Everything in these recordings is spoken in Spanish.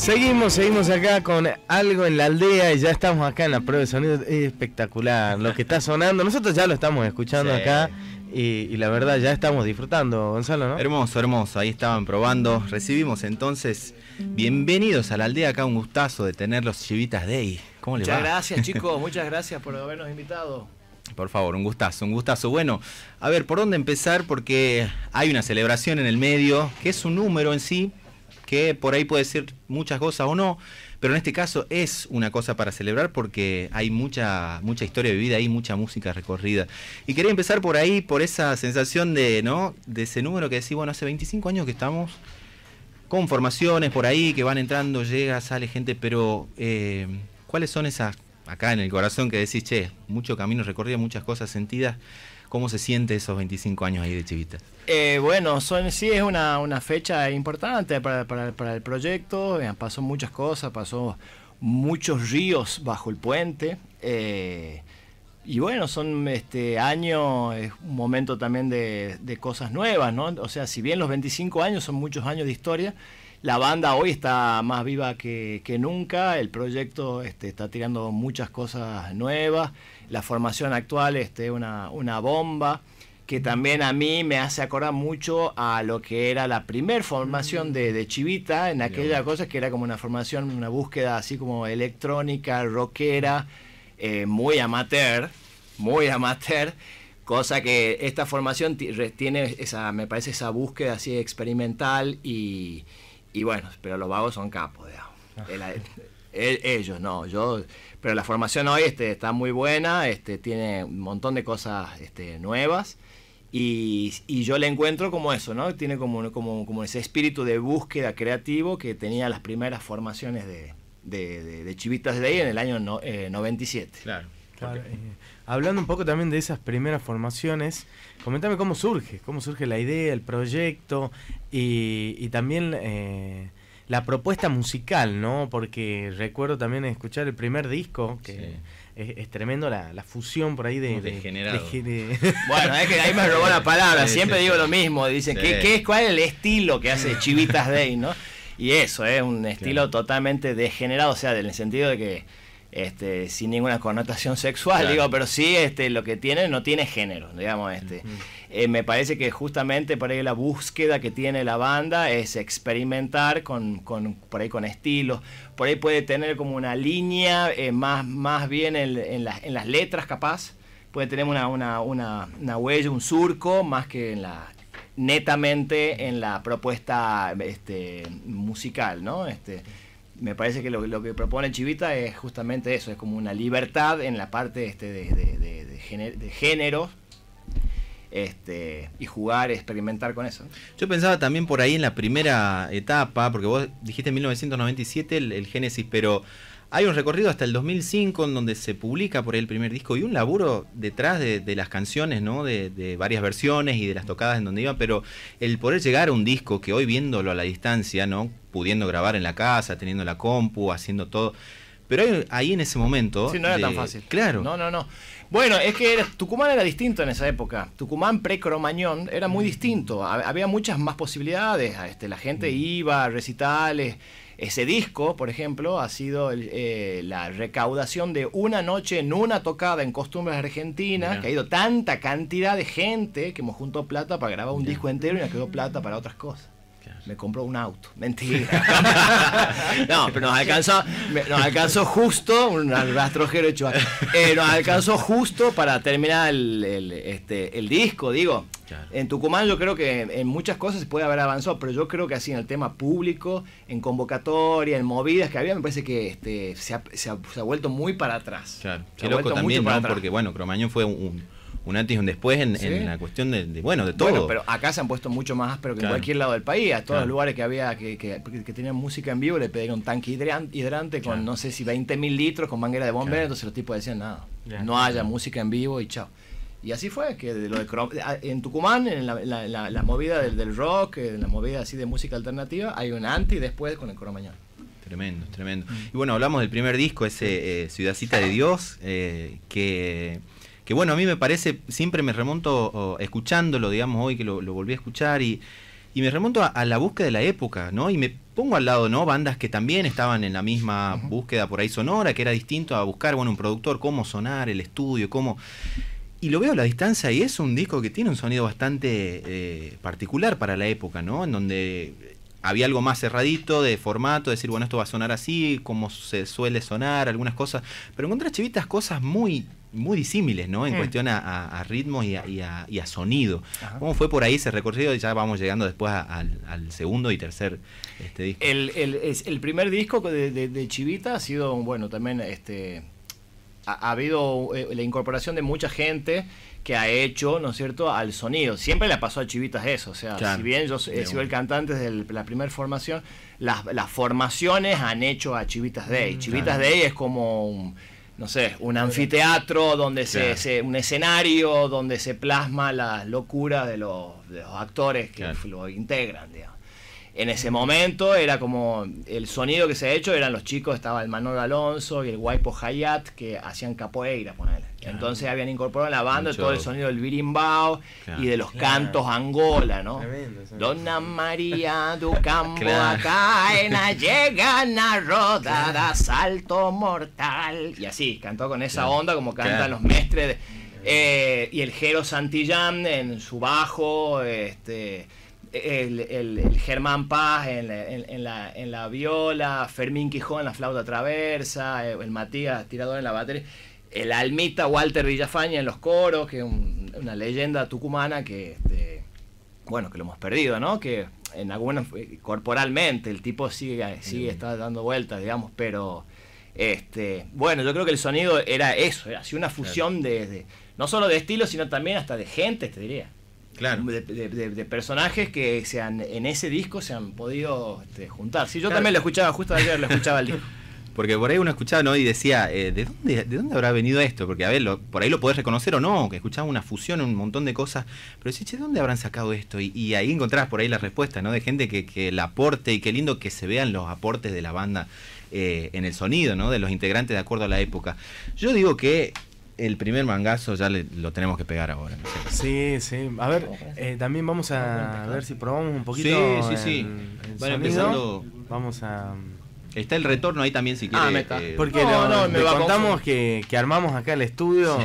Seguimos, seguimos acá con algo en la aldea y ya estamos acá en la prueba de sonido. Es espectacular lo que está sonando. Nosotros ya lo estamos escuchando acá y, la verdad ya estamos disfrutando, Gonzalo, ¿no? Hermoso, hermoso. Ahí estaban probando. Recibimos entonces, bienvenidos a la aldea. Acá un gustazo de tener los Chivitas Day. ¿Cómo les muchas gracias, chicos. Muchas gracias por habernos invitado. Por favor, un gustazo, un gustazo. Bueno, a ver, ¿por dónde empezar? Porque hay una celebración en el medio, que es un número en sí, que por ahí puede ser muchas cosas o no, pero en este caso es una cosa para celebrar porque hay mucha, mucha historia vivida ahí, mucha música recorrida. Y quería empezar por ahí, por esa sensación de, ¿no? De ese número que decís, bueno, hace 25 años que estamos con formaciones por ahí, que van entrando, llega, sale gente, pero eh, ¿cuáles son esas, acá en el corazón que decís, che, mucho camino recorrido, muchas cosas sentidas? ¿Cómo se siente esos 25 años ahí de Chivita? Eh, bueno, son, sí es una, fecha importante para, el proyecto. Pasó muchas cosas, pasó muchos ríos bajo el puente. Eh, y bueno, son este año, es un momento también de, cosas nuevas, ¿no? O sea, si bien los 25 años son muchos años de historia, la banda hoy está más viva que, nunca, el proyecto este, está tirando muchas cosas nuevas la formación actual es este, una, una bomba que también a mí me hace acordar mucho a lo que era la primer formación de, Chivita, en aquella cosa que era como una formación, una búsqueda así como electrónica, rockera, eh, muy amateur, muy amateur, cosa que esta formación tiene esa, me parece esa búsqueda así experimental y, bueno, pero los vagos son capos, digamos. ellos, no, yo pero la formación hoy este, está muy buena, este, tiene un montón de cosas este, nuevas. Y, yo le encuentro como eso, ¿no? Tiene como, como, como, ese espíritu de búsqueda creativo que tenía las primeras formaciones de, de, Chivitas de ahí en el año 97. Eh, claro. claro eh, hablando un poco también de esas primeras formaciones, comentame cómo surge, cómo surge la idea, el proyecto y, y también... Eh, la propuesta musical, ¿no? Porque recuerdo también escuchar el primer disco, que es, tremendo la, fusión por ahí de... Degenerado. bueno, es que ahí me robó la palabra, siempre digo lo mismo, dicen, ¿qué, es, ¿cuál es el estilo que hace Chivitas Day, no? Y eso, es un estilo totalmente degenerado, o sea, en el sentido de que este, sin ninguna connotación sexual, digo, pero sí este, lo que tiene no tiene género, digamos, este. Eh, me parece que justamente por ahí la búsqueda que tiene la banda es experimentar con, con por ahí con estilos, por ahí puede tener como una línea eh, más, más bien en, en, en, las letras capaz, puede tener una, una, una, una huella, un surco, más que en la netamente en la propuesta este, musical, ¿no? Este, me parece que lo, lo, que propone Chivita es justamente eso, es como una libertad en la parte este de, de, de, de género este, y jugar, experimentar con eso. Yo pensaba también por ahí en la primera etapa, porque vos dijiste en 1997 el, el Génesis, pero hay un recorrido hasta el 2005 en donde se publica por ahí el primer disco y un laburo detrás de, las canciones, ¿no? De, varias versiones y de las tocadas en donde iba, pero el poder llegar a un disco que hoy viéndolo a la distancia, ¿no? Pudiendo grabar en la casa, teniendo la compu, haciendo todo. Pero ahí, en ese momento... Sí, no era tan fácil. Claro. No, no, no. Bueno, es que Tucumán era distinto en esa época. Tucumán pre-Cromañón era muy distinto. Había muchas más posibilidades. Este, la gente mm. iba a recitales ese disco, por ejemplo, ha sido eh, la recaudación de una noche en una tocada en costumbres argentinas, que ha ido tanta cantidad de gente que hemos juntado plata para grabar un disco entero y nos quedó plata para otras cosas. Me compró un auto. Mentira. no, pero nos alcanzó, nos alcanzó justo, un rastrojero hecho. Eh, nos alcanzó justo para terminar el, este, el disco, digo. En Tucumán yo creo que en muchas cosas se puede haber avanzado, pero yo creo que así en el tema público, en convocatoria, en movidas que había, me parece que este, se, ha, se, ha, vuelto muy para atrás. Claro, qué loco también, ¿no? Porque bueno, Cromañón fue un, un antes y un después en, la cuestión de, bueno, de todo. Bueno, pero acá se han puesto mucho más pero que en cualquier lado del país. A todos los lugares que había que, que, tenían música en vivo le pedían un tanque hidrante con no sé si 20 mil litros con manguera de bomberos, entonces los tipos decían nada, no haya música en vivo y chao. Y así fue, que de lo de en Tucumán, en la, movida del, rock, en la movida así de música alternativa, hay un antes y después con el coro mañana. Tremendo, tremendo. Mm. Y bueno, hablamos del primer disco, ese eh, Ciudadcita de Dios, eh, que, que bueno, a mí me parece, siempre me remonto escuchándolo, digamos, hoy que lo, volví a escuchar y y me remonto a, la búsqueda de la época, ¿no? Y me pongo al lado, ¿no? Bandas que también estaban en la misma búsqueda por ahí sonora, que era distinto a buscar, bueno, un productor, cómo sonar, el estudio, cómo... Y lo veo a la distancia y es un disco que tiene un sonido bastante eh, particular para la época, ¿no? En donde había algo más cerradito de formato, decir, bueno, esto va a sonar así, como se suele sonar, algunas cosas. Pero encontré chivitas cosas muy muy disímiles, ¿no? En mm. cuestión a, ritmo y a, sonido. ¿Cómo fue por ahí ese recorrido? Y ya vamos llegando después al, segundo y tercer este disco. El, el, primer disco de, Chivita ha sido, bueno, también este ha, habido eh, la incorporación de mucha gente que ha hecho, ¿no es cierto?, al sonido. Siempre le pasó a Chivitas eso. O sea, si bien yo he sido el cantante desde la primera formación, las, formaciones han hecho a Chivitas Day. Mm, Chivitas Day es como un no sé, un anfiteatro donde se, un escenario donde se plasma la locura de los, actores que lo integran, digamos en ese momento era como el sonido que se ha hecho eran los chicos, estaba el Manolo Alonso y el Guaypo Hayat que hacían capoeira, ponele. Entonces habían incorporado en la banda todo el sonido del birimbao y de los cantos angola, ¿no? Donna María du Campo acá llegan a rodada salto mortal. Y así, cantó con esa onda como cantan los mestres eh, y el Jero Santillán en su bajo, este el, el, Germán Paz en la, en, la, en, la, viola, Fermín Quijón en la flauta traversa, eh, el Matías tirador en la batería, el almita Walter Villafaña en los coros, que es una leyenda tucumana que, este, bueno, que lo hemos perdido, ¿no? Que en algunas, eh, corporalmente, el tipo sigue, sigue está dando vueltas, digamos, pero, este, bueno, yo creo que el sonido era eso, era así una fusión de, no solo de estilo, sino también hasta de gente, te diría. De, personajes que sean en ese disco se han podido este, juntar. Sí, yo también lo escuchaba, justo ayer lo escuchaba el disco. Porque por ahí uno escuchaba ¿no? y decía, eh, ¿de, dónde, ¿de dónde habrá venido esto? Porque a ver, por ahí lo podés reconocer o no, que escuchaba una fusión, un montón de cosas, pero decís, ¿de dónde habrán sacado esto? Y, ahí encontrás por ahí la respuesta, ¿no? De gente que, que el aporte, y qué lindo que se vean los aportes de la banda eh, en el sonido, ¿no? De los integrantes de acuerdo a la época. Yo digo que el primer mangazo ya lo tenemos que pegar ahora. Sí, sí. A ver, eh, también vamos a ver si probamos un poquito. Sí, sí, sí. Vamos a. Está el retorno ahí también si ah, quiere. Eh, porque no, le contamos que, que, armamos acá el estudio.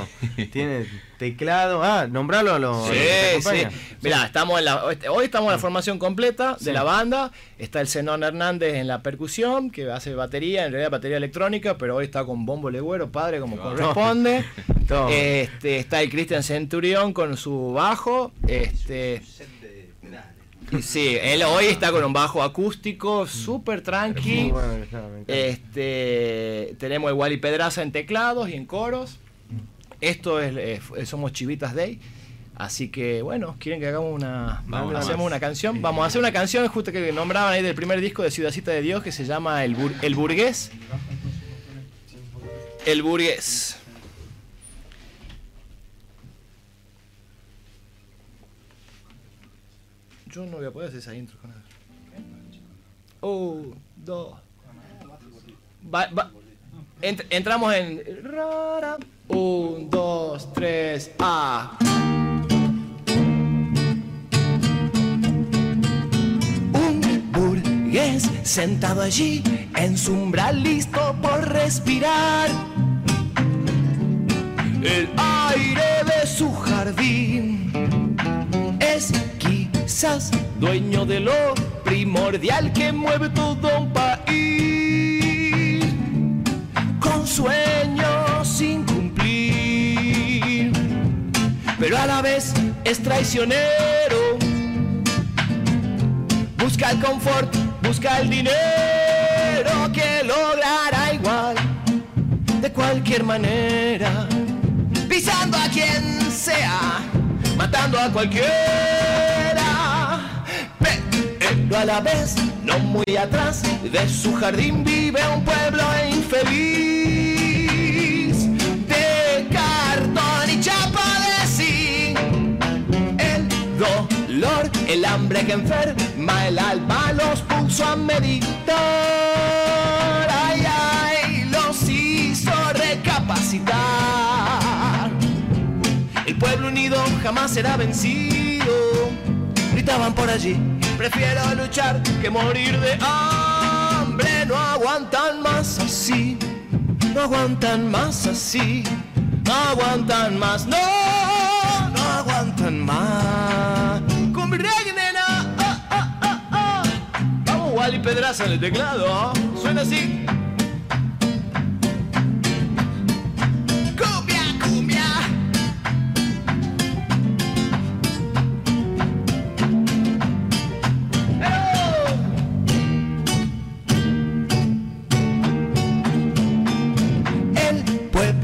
Tiene teclado. Ah, nombralo a los. Sí, sí. Mirá, estamos en la, hoy estamos en la formación completa de la banda. Está el Zenón Hernández en la percusión, que hace batería, en realidad batería electrónica, pero hoy está con bombo legüero, padre, como corresponde. este, está el Cristian Centurión con su bajo. Este. Sí, él hoy está con un bajo acústico súper tranqui. Este, tenemos el Wally Pedraza en teclados y en coros. Esto es, somos Chivitas Day. Así que bueno, quieren que hagamos una, hacemos una canción. Vamos a hacer una canción justo que nombraban ahí del primer disco de Ciudadcita de Dios que se llama El, el Burgués. El Burgués. Yo no voy a poder hacer esa intro con él. Un, dos. Entramos en. Un, dos, tres, A. Un burgués sentado allí en su umbral listo por respirar. El aire de su jardín es quizás dueño de lo primordial que mueve todo un país. Con sueños sin cumplir, pero a la vez es traicionero. Busca el confort, busca el dinero que logrará igual, de cualquier manera, pisando a quien sea matando a cualquiera. Pero a la vez, no muy atrás, de su jardín vive un pueblo infeliz. De cartón y chapa de zinc. El dolor, el hambre que enferma el alma los puso a meditar. Ay, ay, los hizo recapacitar pueblo unido jamás será vencido. Gritaban por allí. Prefiero luchar que morir de hambre. No aguantan más así, no aguantan más así, no aguantan más, no, no aguantan más. Reggae, nena, ah, ah, ah, ah. Vamos, Wally Pedraza en el teclado, suena así.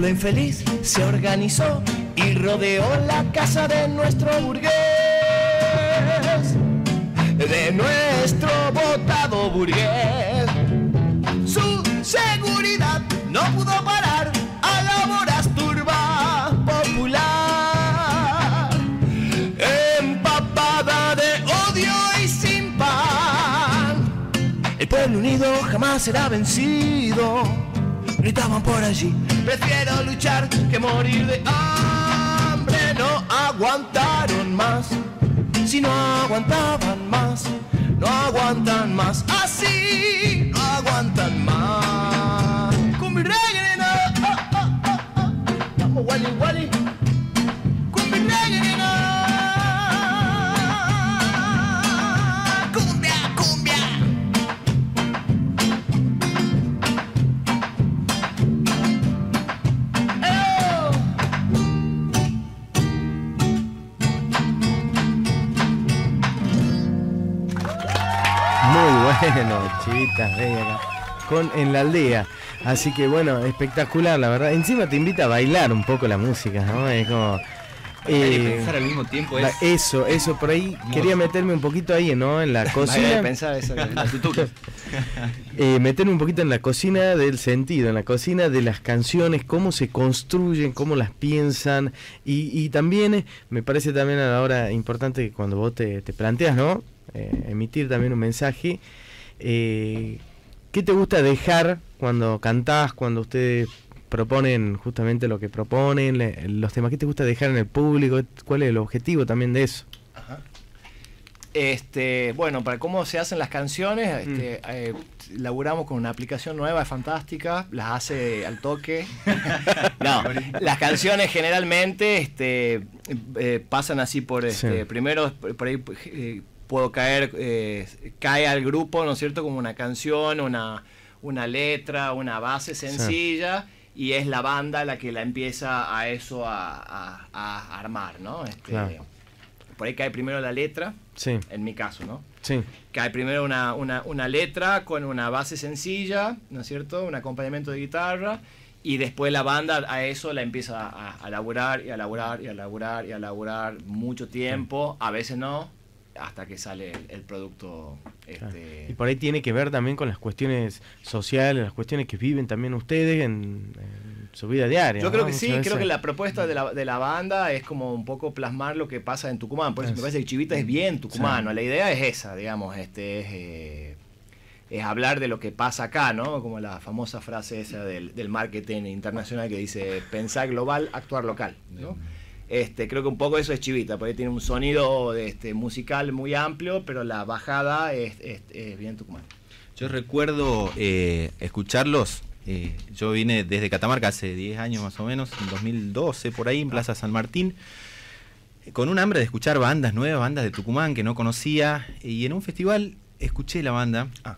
Pueblo infeliz se organizó y rodeó la casa de nuestro burgués, de nuestro votado burgués. Su seguridad no pudo parar a la voraz turba popular, empapada de odio y sin pan. El pueblo unido jamás será vencido. Gritaban por allí, prefiero luchar que morir de hambre. No aguantaron más, si no aguantaban más, no aguantan más. Así, no aguantan más. Con mi reggae, ah, ah, ah, ah. Vamos, Wally, Wally. bueno, chivitas. Con En la aldea. Así que bueno, espectacular, la verdad. Encima te invita a bailar un poco la música, ¿no? Es como. Eh, pensar al mismo tiempo la- es... eso, eso, por ahí quería meterme un poquito ahí, ¿no? En la cocina. pensar eso, eh, meterme un poquito en la cocina del sentido, en la cocina de las canciones, cómo se construyen, cómo las piensan y, y también eh, me parece también a la hora importante que cuando vos te, te planteas, ¿no? Eh, emitir también un mensaje. Eh, ¿Qué te gusta dejar cuando cantás, cuando ustedes proponen justamente lo que proponen, le- los temas? ¿Qué te gusta dejar en el público? ¿Cuál es el objetivo también de eso? Este, bueno, para cómo se hacen las canciones, este, eh, laburamos con una aplicación nueva, es fantástica, las hace al toque. no, las canciones generalmente este, eh, pasan así por, este, Sí. primero por por ahí eh, puedo caer, eh, cae al grupo, ¿no es cierto? Como una canción, una, una letra, una base sencilla. Y es la banda la que la empieza a eso a, a- a armar, ¿no? Este, Claro. Por ahí cae primero la letra, Sí, en mi caso, ¿no? sí, Cae primero una, una, una letra con una base sencilla, ¿no es cierto? Un acompañamiento de guitarra. Y después la banda a eso la empieza a, a laburar y a laburar y a laburar y a laburar mucho tiempo. A veces no, hasta que sale el, el producto. Claro. Este, Y por ahí tiene que ver también con las cuestiones sociales, las cuestiones que viven también ustedes en, en su vida diaria. Yo ¿no? creo que Muchas sí, creo que la propuesta de la, de la banda es como un poco plasmar lo que pasa en Tucumán. Por eso me parece que Chivita es bien tucumano. Sí. La idea es esa, digamos, este es, eh, es hablar de lo que pasa acá, ¿no? Como la famosa frase esa del, del marketing internacional que dice pensar global, actuar local, ¿no? Este, creo que un poco eso es Chivita, porque tiene un sonido este, musical muy amplio, pero la bajada es, es- es bien tucumán. Yo recuerdo eh, escucharlos. eh, yo vine desde Catamarca hace 10 años más o menos, en 2012, por ahí, en Plaza San Martín, con un hambre de escuchar bandas nuevas, bandas de Tucumán que no conocía. Y en un festival escuché la banda. Ah.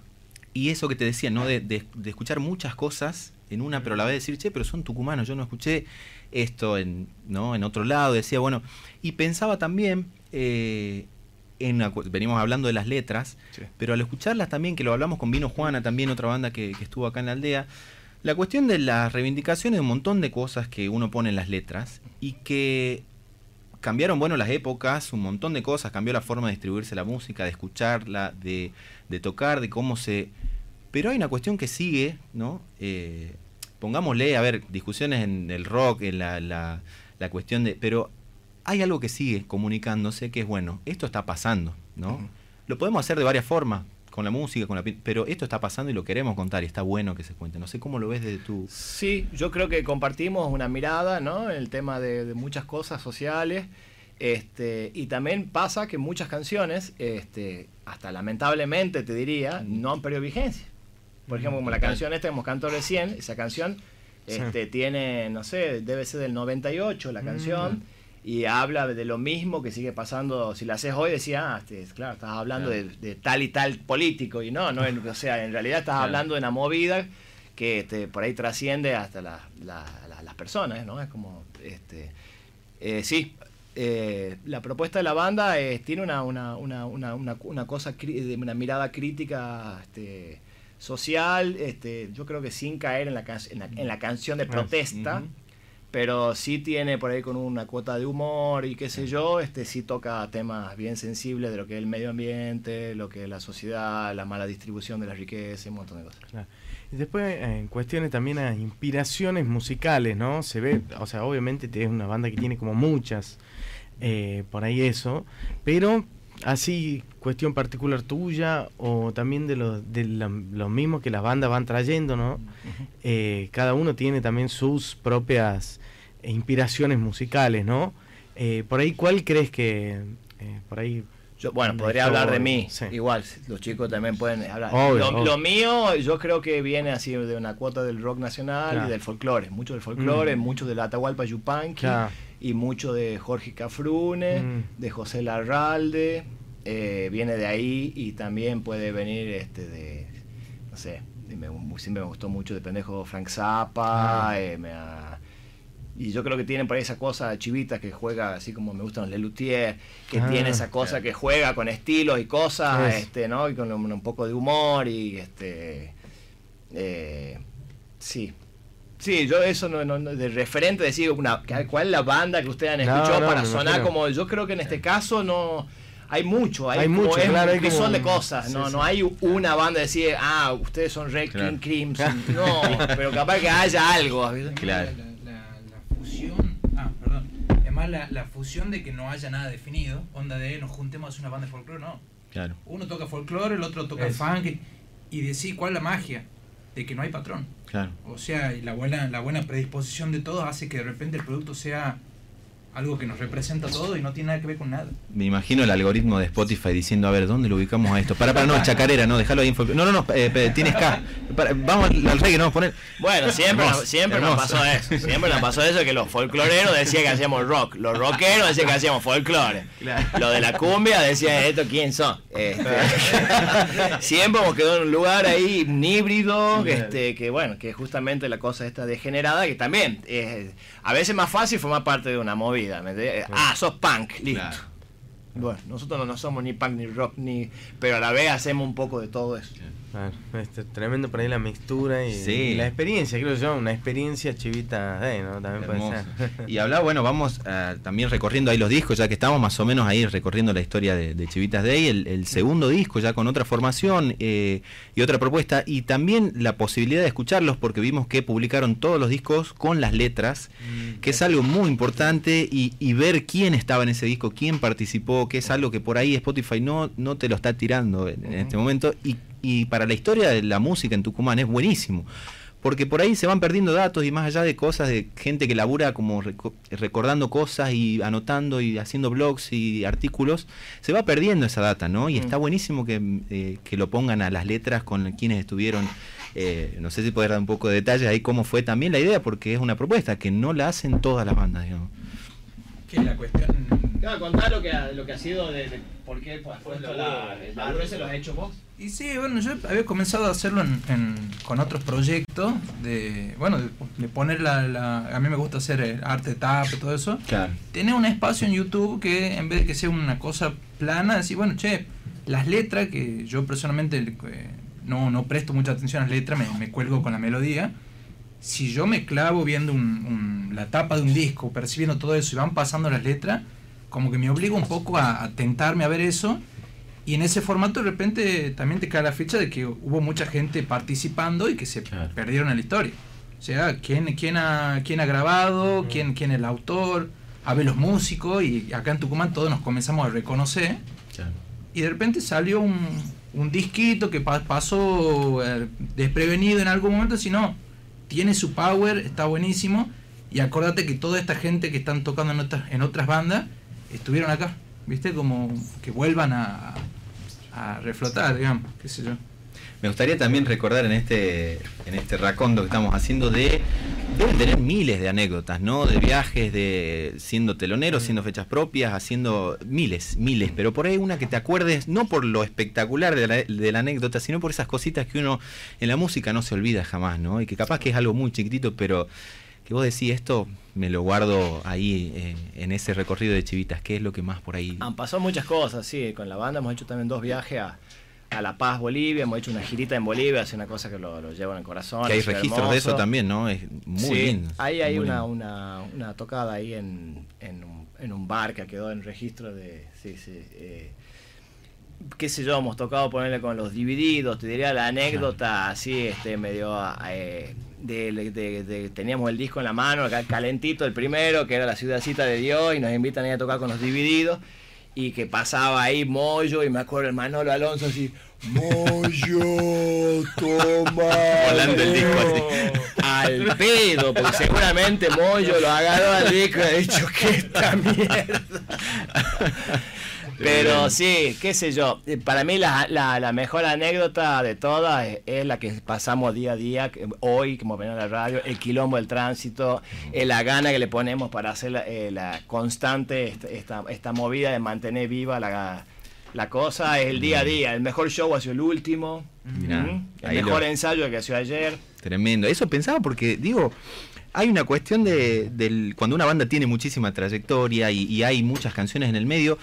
Y eso que te decía, ¿no? De, de- de escuchar muchas cosas en una, pero a la vez decir, che, pero son tucumanos, yo no escuché esto en, ¿no? en otro lado. Decía, bueno, y pensaba también, eh, en venimos hablando de las letras, Sí. pero al escucharlas también, que lo hablamos con Vino Juana, también otra banda que, que estuvo acá en la aldea, la cuestión de las reivindicaciones de un montón de cosas que uno pone en las letras y que cambiaron, bueno, las épocas, un montón de cosas, cambió la forma de distribuirse la música, de escucharla, de, de tocar, de cómo se... Pero hay una cuestión que sigue, ¿no? Eh, pongámosle, a ver, discusiones en el rock, en la, la, la cuestión de... Pero hay algo que sigue comunicándose que es, bueno, esto está pasando, ¿no? Lo podemos hacer de varias formas, con la música, con la... Pero esto está pasando y lo queremos contar y está bueno que se cuente. No sé cómo lo ves desde tu... Sí, yo creo que compartimos una mirada, ¿no? En el tema de, de muchas cosas sociales. Este, y también pasa que muchas canciones, este, hasta lamentablemente te diría, no han perdido vigencia. Por ejemplo, como la canción esta que hemos cantado recién, esa canción este, tiene, no sé, debe ser del 98 la canción. Y habla de lo mismo que sigue pasando. Si la haces hoy, decía, ah, este, claro, estás hablando de, tal y tal político. Y no, no o sea, en realidad estás hablando de una movida que este, por ahí trasciende hasta las personas, ¿no? Es como, este, eh, sí, eh, la propuesta de la banda tiene una, una, una, una, una cosa, de una mirada crítica este, social, este, yo creo que sin caer en la, en la, canción de protesta, pero sí tiene por ahí con una cuota de humor y qué sé yo, este sí toca temas bien sensibles de lo que es el medio ambiente, lo que es la sociedad, la mala distribución de la riqueza y un montón de cosas. Y después eh, en cuestiones también a inspiraciones musicales, ¿no? Se ve, o sea, obviamente es una banda que tiene como muchas, eh, por ahí eso, pero así cuestión particular tuya o también de lo, de lo, mismo que las bandas van trayendo, ¿no? Eh, cada uno tiene también sus propias inspiraciones musicales, ¿no? Eh, por ahí, ¿cuál crees que eh, por ahí yo, bueno, podría hablar de mí. Igual, los chicos también pueden hablar. lo, mío, yo creo que viene así de una cuota del rock nacional y del folclore. Mucho del folclore, mm. mucho del Atahualpa Yupanqui y mucho de Jorge Cafrune, mm. de José Larralde. Eh, viene de ahí y también puede venir este de, no sé, siempre me gustó mucho de pendejo Frank Zappa. Ah. Eh, me y yo creo que tiene por ahí esa cosa chivita que juega así como me gustan los Lelutier, que ah, tiene esa cosa que juega con estilos y cosas, este, ¿no? Y con un, poco de humor y este eh, sí. Sí, yo eso no, de referente decir una cuál es la banda que ustedes han escuchado para sonar como yo creo que en este caso no hay mucho, hay, mucho, que son de cosas, no, no hay una banda de decir, ah, ustedes son Red King Crimson, no, pero capaz que haya algo. Claro. la, fusión de que no haya nada definido, onda de nos juntemos a hacer una banda de folclore, no. Claro. Uno toca folclore, el otro toca funk, y decir cuál es la magia de que no hay patrón. Claro. O sea, la buena, la buena predisposición de todos hace que de repente el producto sea algo que nos representa todo y no tiene nada que ver con nada. Me imagino el algoritmo de Spotify diciendo, a ver, ¿dónde lo ubicamos a esto? Para, para, no, chacarera, no, déjalo ahí. No, no, no, eh, tienes K. vamos al, rey que nos vamos a poner. Bueno, siempre, siempre nos pasó eso. Siempre nos pasó eso que los folcloreros decían que hacíamos rock. Los rockeros decían que hacíamos folclore. Lo de la cumbia decía, ¿esto quién son? Este, siempre hemos quedado en un lugar ahí, un híbrido, este, que bueno, que justamente la cosa esta degenerada, que también es a veces más fácil formar parte de una movida. Ah, sos punk, listo. Bueno, nosotros no, somos ni punk ni rock, ni pero a la vez hacemos un poco de todo eso. este, tremendo por ahí la mixtura y, la experiencia, creo yo, una experiencia chivita ¿no? También puede ser. Y hablaba, bueno, vamos uh, también recorriendo ahí los discos, ya que estamos más o menos ahí recorriendo la historia de, Chivitas Day, el, el, segundo disco ya con otra formación eh, y otra propuesta, y también la posibilidad de escucharlos, porque vimos que publicaron todos los discos con las letras, mm, que es algo muy importante, y, y, ver quién estaba en ese disco, quién participó, que es algo que por ahí Spotify no, no te lo está tirando en, este momento, y, y para la historia de la música en Tucumán es buenísimo porque por ahí se van perdiendo datos y más allá de cosas de gente que labura como recordando cosas y anotando y haciendo blogs y artículos, se va perdiendo esa data, ¿no? Y mm. está buenísimo eh, que, lo pongan a las letras con quienes estuvieron. Eh, no sé si puedes dar un poco de detalle ahí cómo fue también la idea, porque es una propuesta que no la hacen todas las bandas, digamos. Que la cuestión. Claro, contar lo que ha, lo que ha sido de, por qué has puesto la, la, se lo has hecho vos. Y sí, bueno, yo había comenzado a hacerlo en, con otros proyectos, de, bueno, de, poner la, A mí me gusta hacer eh, arte tap y todo eso. Claro. Tener un espacio en YouTube que en vez de que sea una cosa plana, decir, bueno, che, las letras, que yo personalmente eh, no, no presto mucha atención a las letras, me, me, cuelgo con la melodía. Si yo me clavo viendo un, la tapa de un disco, percibiendo todo eso y van pasando las letras, como que me obligo un poco a, a tentarme a ver eso. Y en ese formato de repente también te cae la fecha de que hubo mucha gente participando y que se perdieron en la historia. O sea, quién, quién, ha, quién ha grabado, quién, quién es el autor, a ver los músicos, y acá en Tucumán todos nos comenzamos a reconocer. Y de repente salió un, un disquito que pasó eh, desprevenido en algún momento, sino tiene su power, está buenísimo. Y acordate que toda esta gente que están tocando en otras, en otras bandas estuvieron acá, ¿viste? Como que vuelvan a, a reflotar, digamos, qué sé yo. Me gustaría también recordar en este, en este racondo que estamos haciendo de. Deben tener miles de anécdotas, ¿no? De viajes, de siendo telonero, siendo fechas propias, haciendo miles, miles. Pero por ahí una que te acuerdes, no por lo espectacular de la, de la anécdota, sino por esas cositas que uno en la música no se olvida jamás, ¿no? Y que capaz que es algo muy chiquitito, pero que vos decís esto, me lo guardo ahí eh, en ese recorrido de chivitas. ¿Qué es lo que más por ahí? Han pasado muchas cosas, sí. Con la banda hemos hecho también dos viajes a, a La Paz, Bolivia. Hemos hecho una girita en Bolivia, es una cosa que lo, lo llevo en el corazón. Que hay registros de eso también, ¿no? Es muy Sí, lindo. Ahí hay una, lindo. una, una tocada ahí en, en, un, en un bar que quedó en registro de. Sí, sí. eh, qué sé yo, hemos tocado ponerle con los divididos, te diría la anécdota así, este, medio eh, de, de- de- teníamos el disco en la mano, acá calentito el primero, que era la ciudadcita de Dios, y nos invitan ahí a tocar con los divididos, y que pasaba ahí Moyo, y me acuerdo el Manolo Alonso así, Moyo, toma. Volando el disco así. Al pedo, porque seguramente Moyo lo agarró al disco y ha dicho que esta mierda. Pero sí, qué sé yo. eh, Para mí la, la- la mejor anécdota de todas es, es la que pasamos día a día, hoy, como ven en la radio, el quilombo del tránsito, eh, la gana que le ponemos para hacer la, eh, la constante, esta, esta, movida de mantener viva la, la cosa, es el día a día. El mejor show ha sido el último, Mirá, ¿Mm? el mejor lo- ensayo que ha sido ayer. Tremendo. Eso pensaba porque, digo, hay una cuestión de cuando una banda tiene muchísima trayectoria y, hay muchas canciones en el medio,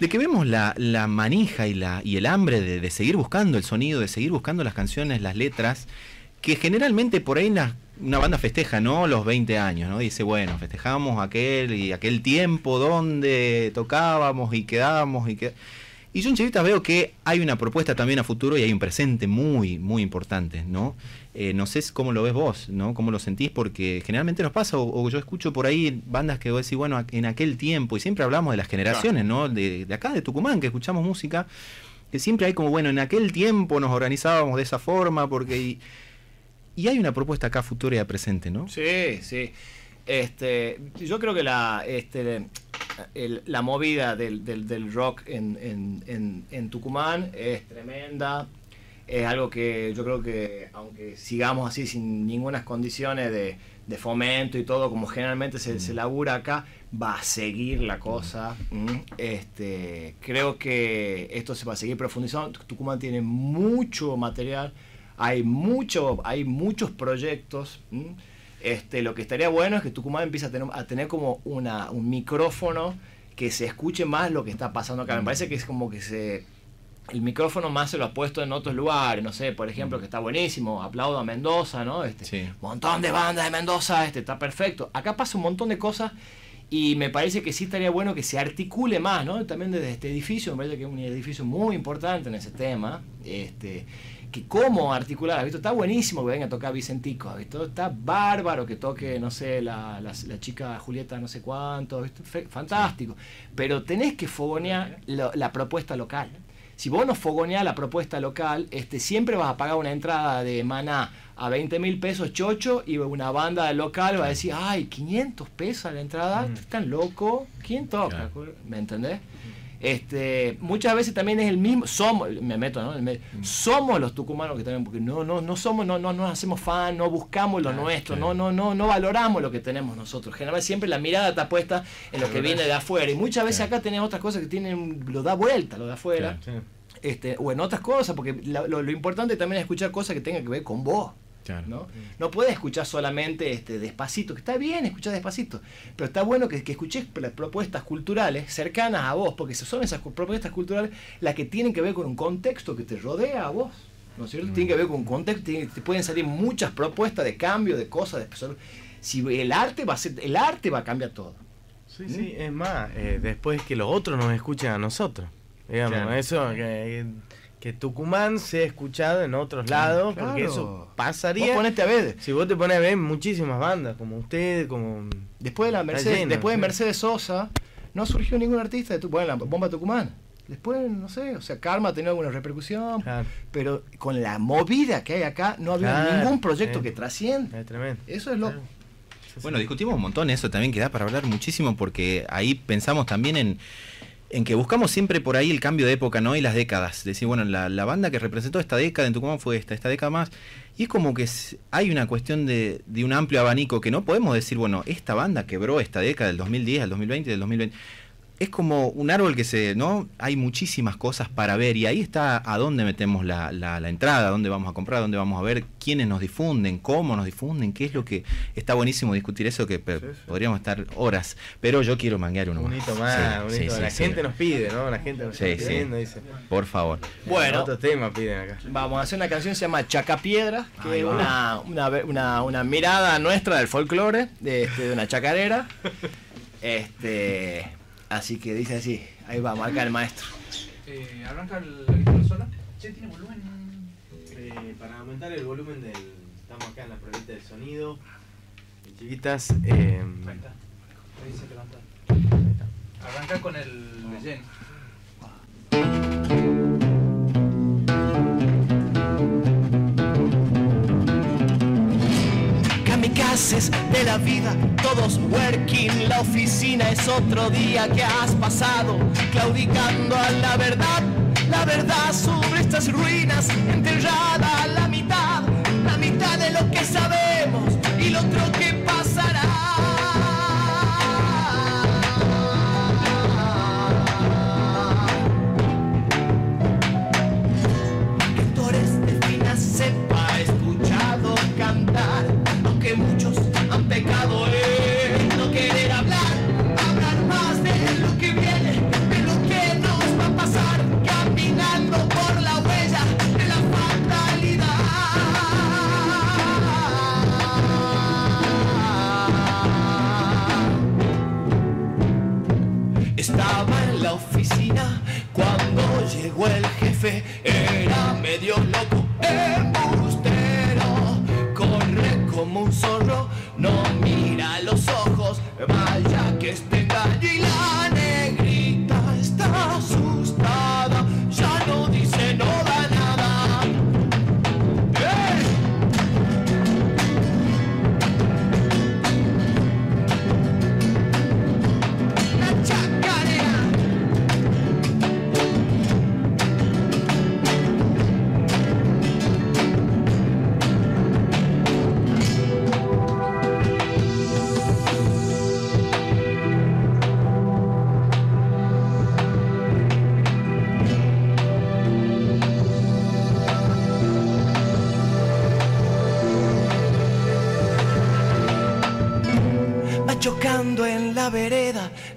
de que vemos la, manija y, la, y el hambre de, seguir buscando el sonido, de seguir buscando las canciones, las letras, que generalmente por ahí una, una banda festeja, ¿no? Los 20 años, ¿no? Dice, bueno, festejamos aquel y aquel tiempo donde tocábamos y quedábamos y que... Y yo en Chivitas veo que hay una propuesta también a futuro y hay un presente muy, muy importante, ¿no? Eh, no sé cómo lo ves vos, ¿no? ¿Cómo lo sentís? Porque generalmente nos pasa, o, o yo escucho por ahí bandas que vos decís, bueno, en aquel tiempo, y siempre hablamos de las generaciones, ¿no? De, de acá, de Tucumán, que escuchamos música, que siempre hay como, bueno, en aquel tiempo nos organizábamos de esa forma, porque... Y, y hay una propuesta acá futura y a presente, ¿no? Sí, sí. Este, yo creo que la, este, el- la movida del, del- del rock en, en- en- en Tucumán es tremenda. Es algo que yo creo que, aunque sigamos así sin ninguna condiciones de, de fomento y todo, como generalmente se, se labura acá, va a seguir la cosa. ¿m? Este, creo que esto se va a seguir profundizando. Tucumán tiene mucho material, hay, mucho, hay muchos proyectos. Este, lo que estaría bueno es que Tucumán empiece a tener, a tener como una, un micrófono que se escuche más lo que está pasando acá. Me parece que es como que se el micrófono más se lo ha puesto en otros lugares, no sé, por ejemplo, que está buenísimo, aplaudo a Mendoza, ¿no? Este, Sí. montón de bandas de Mendoza, este está perfecto. Acá pasa un montón de cosas y me parece que sí estaría bueno que se articule más, ¿no? También desde este edificio, me parece que es un edificio muy importante en ese tema, este que cómo articular, ¿has visto? Está buenísimo que venga a tocar Vicentico, ¿has visto? Está bárbaro que toque, no sé, la, la, la chica Julieta no sé cuánto, ¿has visto? Fantástico. Pero tenés que fogonear la propuesta local. Si vos no fogoneás la propuesta local, este, siempre vas a pagar una entrada de maná a 20 mil pesos chocho y una banda local va a decir, ay, 500 pesos la entrada, Mm. ¿están loco? ¿Quién toca? Claro. ¿Me entendés? Este, muchas veces también es el mismo, somos, me meto, ¿no? Me- Somos los tucumanos que también, porque no, no, no somos, no, no nos hacemos fan, no buscamos lo Claro, nuestro, claro. no, no, no, no valoramos lo que tenemos nosotros. Generalmente siempre la mirada está puesta en lo que viene de afuera. Y muchas veces Claro. acá tenemos otras cosas que tienen, lo da vuelta, lo de afuera. Claro. Este, o en otras cosas, porque la- lo, lo importante también es escuchar cosas que tengan que ver con vos. Claro. ¿no? No puedes escuchar solamente este, despacito, que está bien escuchar despacito, pero está bueno que, que escuches las propuestas culturales cercanas a vos, porque son esas propuestas culturales las que tienen que ver con un contexto que te rodea a vos. ¿No es cierto? Tienen que ver con un contexto, tiene- te pueden salir muchas propuestas de cambio, de cosas, de personas. Si el arte va a ser, el arte va a cambiar todo. Sí, sí, es más, eh, después que los otros nos escuchen a nosotros. Digamos, Claro. eso, que, que Tucumán sea escuchado en otros lados, porque eso Vos pasaría. ponete a ver, Si vos te pones a ver muchísimas bandas, como ustedes, como... Después de la Mercedes, lleno, después de. Mercedes Sosa, no surgió ningún artista de tu, bueno, la bomba Tucumán. Después, no sé, o sea, Karma ha tenido alguna repercusión, Claro, pero con la movida que hay acá, no había Claro, ningún proyecto sí. que trascienda. es tremendo. Eso es lo. Claro. Bueno, discutimos un montón eso también, que da para hablar muchísimo porque ahí pensamos también en, en que buscamos siempre por ahí el cambio de época, ¿no? Y las décadas. Decir, bueno, la, la banda que representó esta década en Tucumán fue esta, esta década más. Y es como que hay una cuestión de, de un amplio abanico que no podemos decir, bueno, esta banda quebró esta década del 2010 al 2020, del 2020. Es como un árbol que se, ¿no? Hay muchísimas cosas para ver y ahí está a dónde metemos la, la, la entrada, dónde vamos a comprar, dónde vamos a ver, quiénes nos difunden, cómo nos difunden, qué es lo que... Está buenísimo discutir eso que podríamos estar horas, pero yo quiero manguear uno Un más. hito más, Sí, un sí, hito. sí, la sí. gente nos pide, ¿no? La gente nos Sí, está sí. pidiendo, dice. Por favor. Bueno. Otro tema piden acá. Vamos a hacer una canción que se llama Chacapiedra, que es una, una, una- una mirada nuestra del folclore, de, este, de una chacarera. Este, así que dice así, ahí va, marca el maestro. Eh, arranca el- la guitarra sola. Che, tiene volumen. Eh, para aumentar el volumen del. Estamos acá en la pruebita del sonido. Chiquitas, eh, Ahí está. Ahí dice levanta. Arranca con el relleno. Kamikazes de la vida, todos working, la oficina es otro día que has pasado, claudicando a la verdad, la verdad sobre estas ruinas, enterrada era medio loco, embustero, corre como un zorro,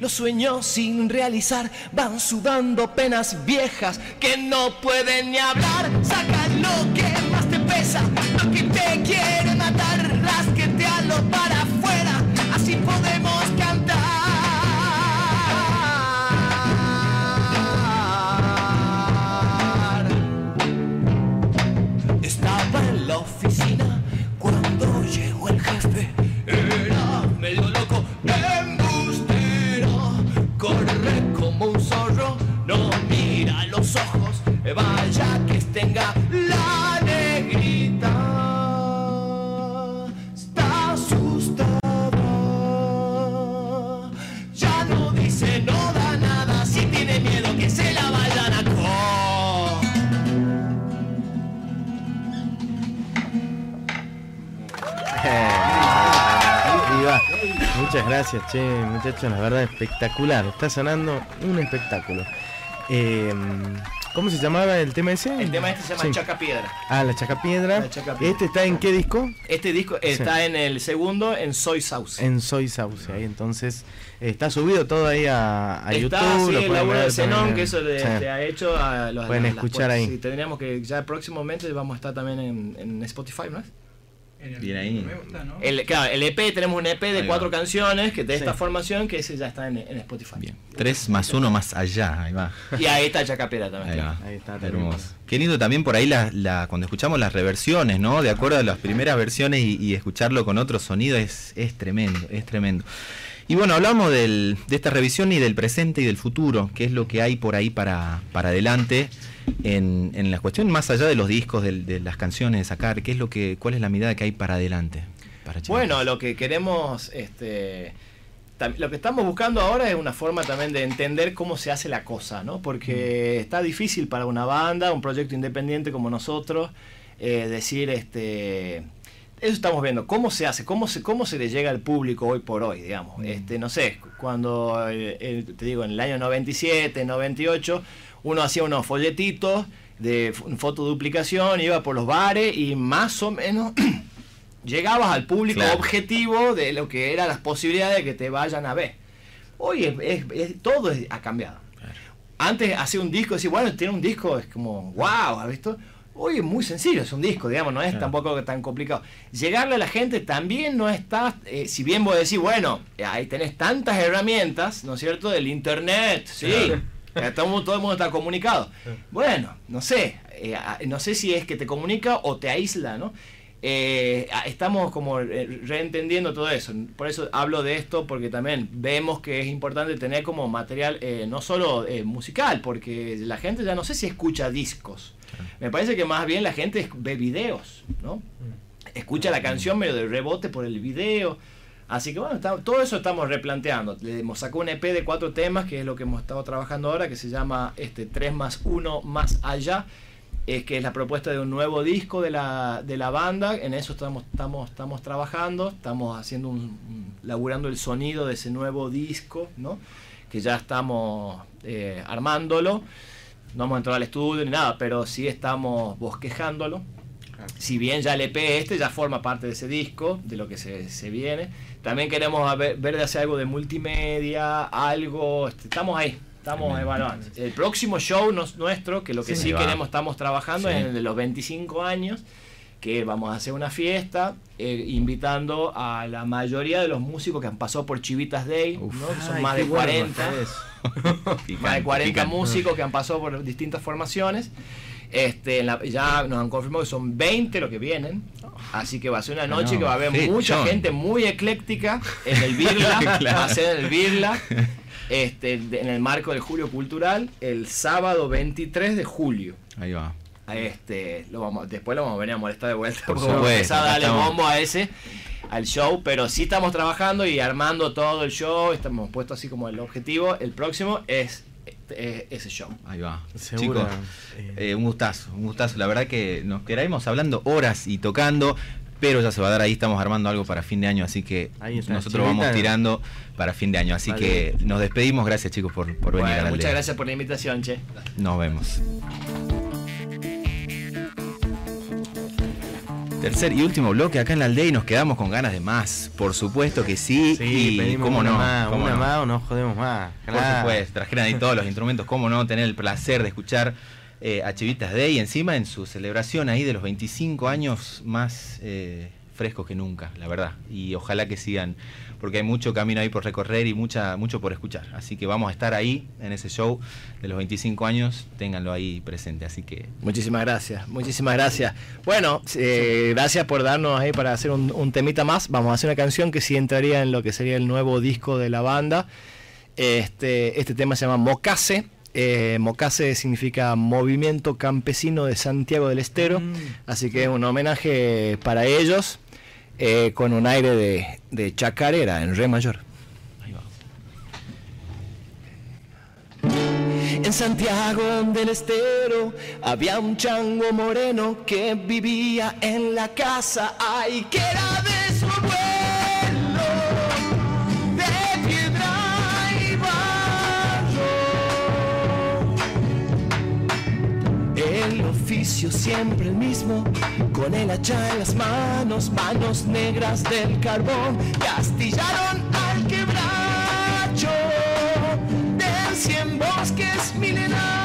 los sueños sin realizar van sudando penas viejas que no pueden ni hablar. Saca lo que más te pesa, lo que te quiere Muchas gracias, che, muchachos, la verdad espectacular. Está sonando un espectáculo. Eh, ¿Cómo se llamaba el tema ese? El tema este se llama Sí. Chaca Piedra. Ah, la. La Chacapiedra. ¿Este está en qué disco? Este disco está en el segundo en Soy Sauce. En Soy Sauce. Ahí entonces está subido todo ahí a, a está, YouTube. sí, lo el laburo de Zenón, que eso le, Sí. ha hecho a los Pueden escuchar ahí. Sí, tendríamos que ya próximamente vamos a estar también en, en Spotify, ¿no es? El Bien ahí. El, claro, el EP, tenemos un EP de cuatro canciones que de esta Sí. formación que ese ya está en, en Spotify. Bien. Tres más uno más allá. Ahí va. Y ahí está Chacapera también. Ahí va. Ahí está. Hermoso. Qué lindo también por ahí la, la- cuando escuchamos las reversiones, ¿no? De acuerdo a las primeras versiones y, y escucharlo con otro sonido es, es tremendo, es tremendo. Y bueno, hablamos del- de esta revisión y del presente y del futuro, qué es lo que hay por ahí para, para adelante en, en la cuestión más allá de los discos, de, las canciones, de sacar, qué es lo que, cuál es la mirada que hay para adelante. para? Bueno, lo que queremos, este, lo que estamos buscando ahora es una forma también de entender cómo se hace la cosa, ¿no? Porque está difícil para una banda, un proyecto independiente como nosotros, eh, decir, este, eso estamos viendo, cómo se hace, cómo se, cómo se le llega al público hoy por hoy, digamos. Este, no sé, cuando, eh, te digo, en el año 97, 98, uno hacía unos folletitos de fotoduplicación, iba por los bares y más o menos llegabas al público Claro. objetivo de lo que eran las posibilidades de que te vayan a ver. Hoy es, es- es- todo es- ha cambiado. Antes hacía un disco, decir, bueno, tiene un disco, es como, wow, ¿has visto? Hoy es muy sencillo, es un disco, digamos, no es Claro. tampoco tan complicado. Llegarle a la gente también no está, eh, si bien vos decís, bueno, eh, ahí tenés tantas herramientas, ¿no es cierto? Del internet, sí, eh, todo, el mundo- todo el mundo está comunicado. Bueno, no sé, eh, no sé si es que te comunica o te aísla, ¿no? Eh, estamos como reentendiendo todo eso. Por eso hablo de esto, porque también vemos que es importante tener como material eh, no solo eh, musical, porque la gente ya no sé si escucha discos. Me parece que más bien la gente ve videos, ¿no? Escucha la canción medio de rebote por el video. Así que bueno, está- todo eso estamos replanteando. Le hemos sacado un EP de cuatro temas, que es lo que hemos estado trabajando ahora, que se llama este 3 más 1 más allá es que es la propuesta de un nuevo disco de la, de la banda. En eso estamos, estamos, estamos trabajando, estamos haciendo un, un- laburando el sonido de ese nuevo disco, ¿no? Que ya estamos eh, armándolo. No vamos a entrar al estudio ni nada, pero sí estamos bosquejándolo. Si bien ya el EP este ya forma parte de ese disco, de lo que se, se viene. También queremos ver, ver de hacer algo de multimedia, algo. este, estamos ahí, estamos evaluando. El próximo show nos- nuestro, que lo que Sí, sí, queremos, estamos trabajando, Sí. es el de los 25 años, que vamos a hacer una fiesta eh, invitando a la mayoría de los músicos que han pasado por Chivitas Day, Uf. ¿no? que son Ay, más de bueno 40 está más de Picante, 40 picante. músicos que han pasado por distintas formaciones. Este, en la- ya nos han confirmado que son 20 los que vienen. Así que va a ser una noche No, que va a haber mucha gente muy ecléctica en el Birla. Claro. Va a ser en el Birla. Este, en el marco del Julio Cultural, el sábado 23 de julio. Ahí va. Este, lo vamos, después lo vamos a venir a molestar de vuelta. Por porque vamos a supuesto, empezar a darle bombo a ese, al show, pero sí estamos trabajando y armando todo el show. Estamos puesto así como el objetivo. El próximo es eh, ese show. Ahí va. Seguro, Chicos, eh. eh, un gustazo, un gustazo. La verdad que nos quedaremos hablando horas y tocando, pero ya se va a dar ahí, estamos armando algo para fin de año, así que nosotros Chivita. vamos tirando para fin de año. Así Vale. que nos despedimos, gracias chicos por, por venir Bueno, a la muchas aldea. gracias por la invitación, che. Nos vemos. Tercer y último bloque acá en la aldea y nos quedamos con ganas de más. Por supuesto que sí. Sí, y pedimos cómo una no, más, cómo una no. más o no jodemos más. Por Claro. supuesto, trajeron ahí todos los instrumentos, cómo no, tener el placer de escuchar eh, a Chivitas Day encima en su celebración ahí de los 25 años más eh, frescos que nunca, la verdad. Y ojalá que sigan, porque hay mucho camino ahí por recorrer y mucha, mucho por escuchar. Así que vamos a estar ahí en ese show de los 25 años, ténganlo ahí presente. Así que Muchísimas gracias, muchísimas gracias. Bueno, eh, gracias por darnos ahí para hacer un, un temita más. Vamos a hacer una canción que sí entraría en lo que sería el nuevo disco de la banda. Este, este tema se llama Mocase. Eh, Mocase significa Movimiento Campesino de Santiago del Estero. Mm. Así que es un homenaje para ellos eh, con un aire de, de chacarera en re mayor. ahí va. En Santiago del Estero había un chango moreno que vivía en la casa, ay, que era de El oficio siempre el mismo, con el hacha en las manos, manos negras del carbón, castillaron al quebracho del cien bosques milenario.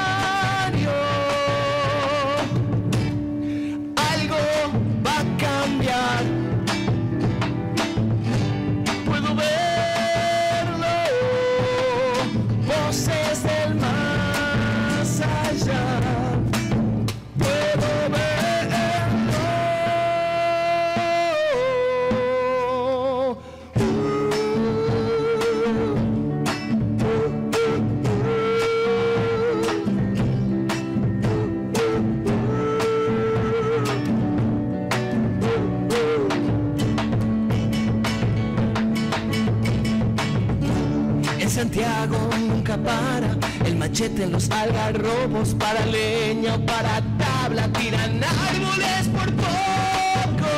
Machete los algarrobos, para leña o para tabla, tiran árboles por poco.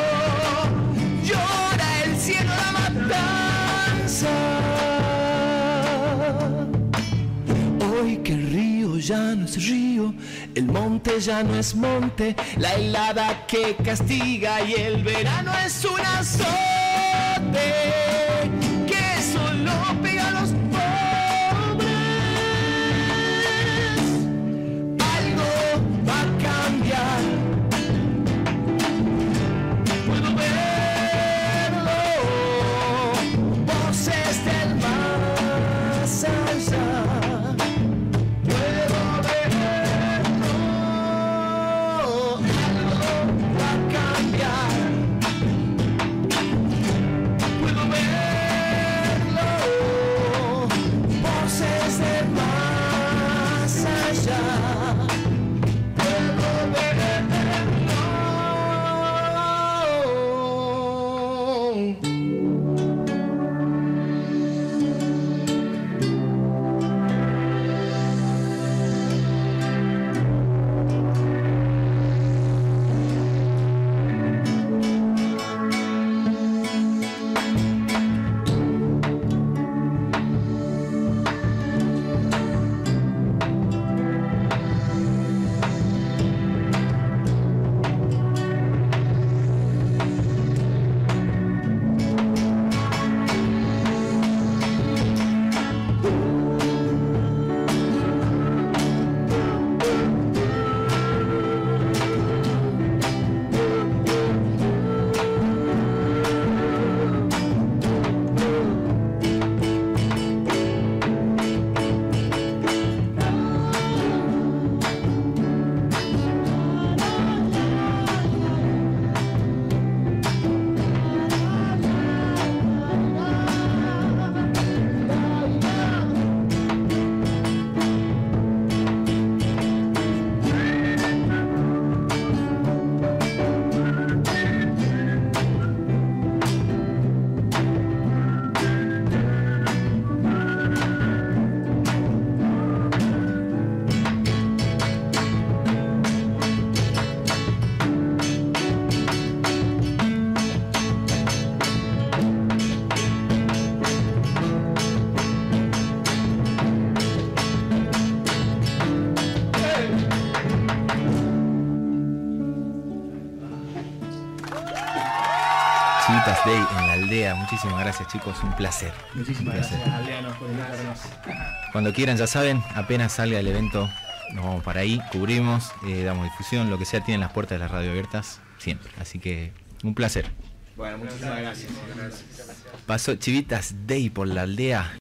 Llora el cielo la matanza. Hoy que el río ya no es río, el monte ya no es monte, la helada que castiga y el verano es un azote Muchísimas gracias chicos, un placer. Muchísimas Un placer. gracias, Aldeanos, por invitarnos. Cuando quieran, ya saben, apenas salga el evento, nos vamos para ahí, cubrimos, eh, damos difusión, lo que sea, tienen las puertas de la radio abiertas siempre. Así que un placer. Bueno, muchísimas gracias. Pasó Chivitas Day por la aldea.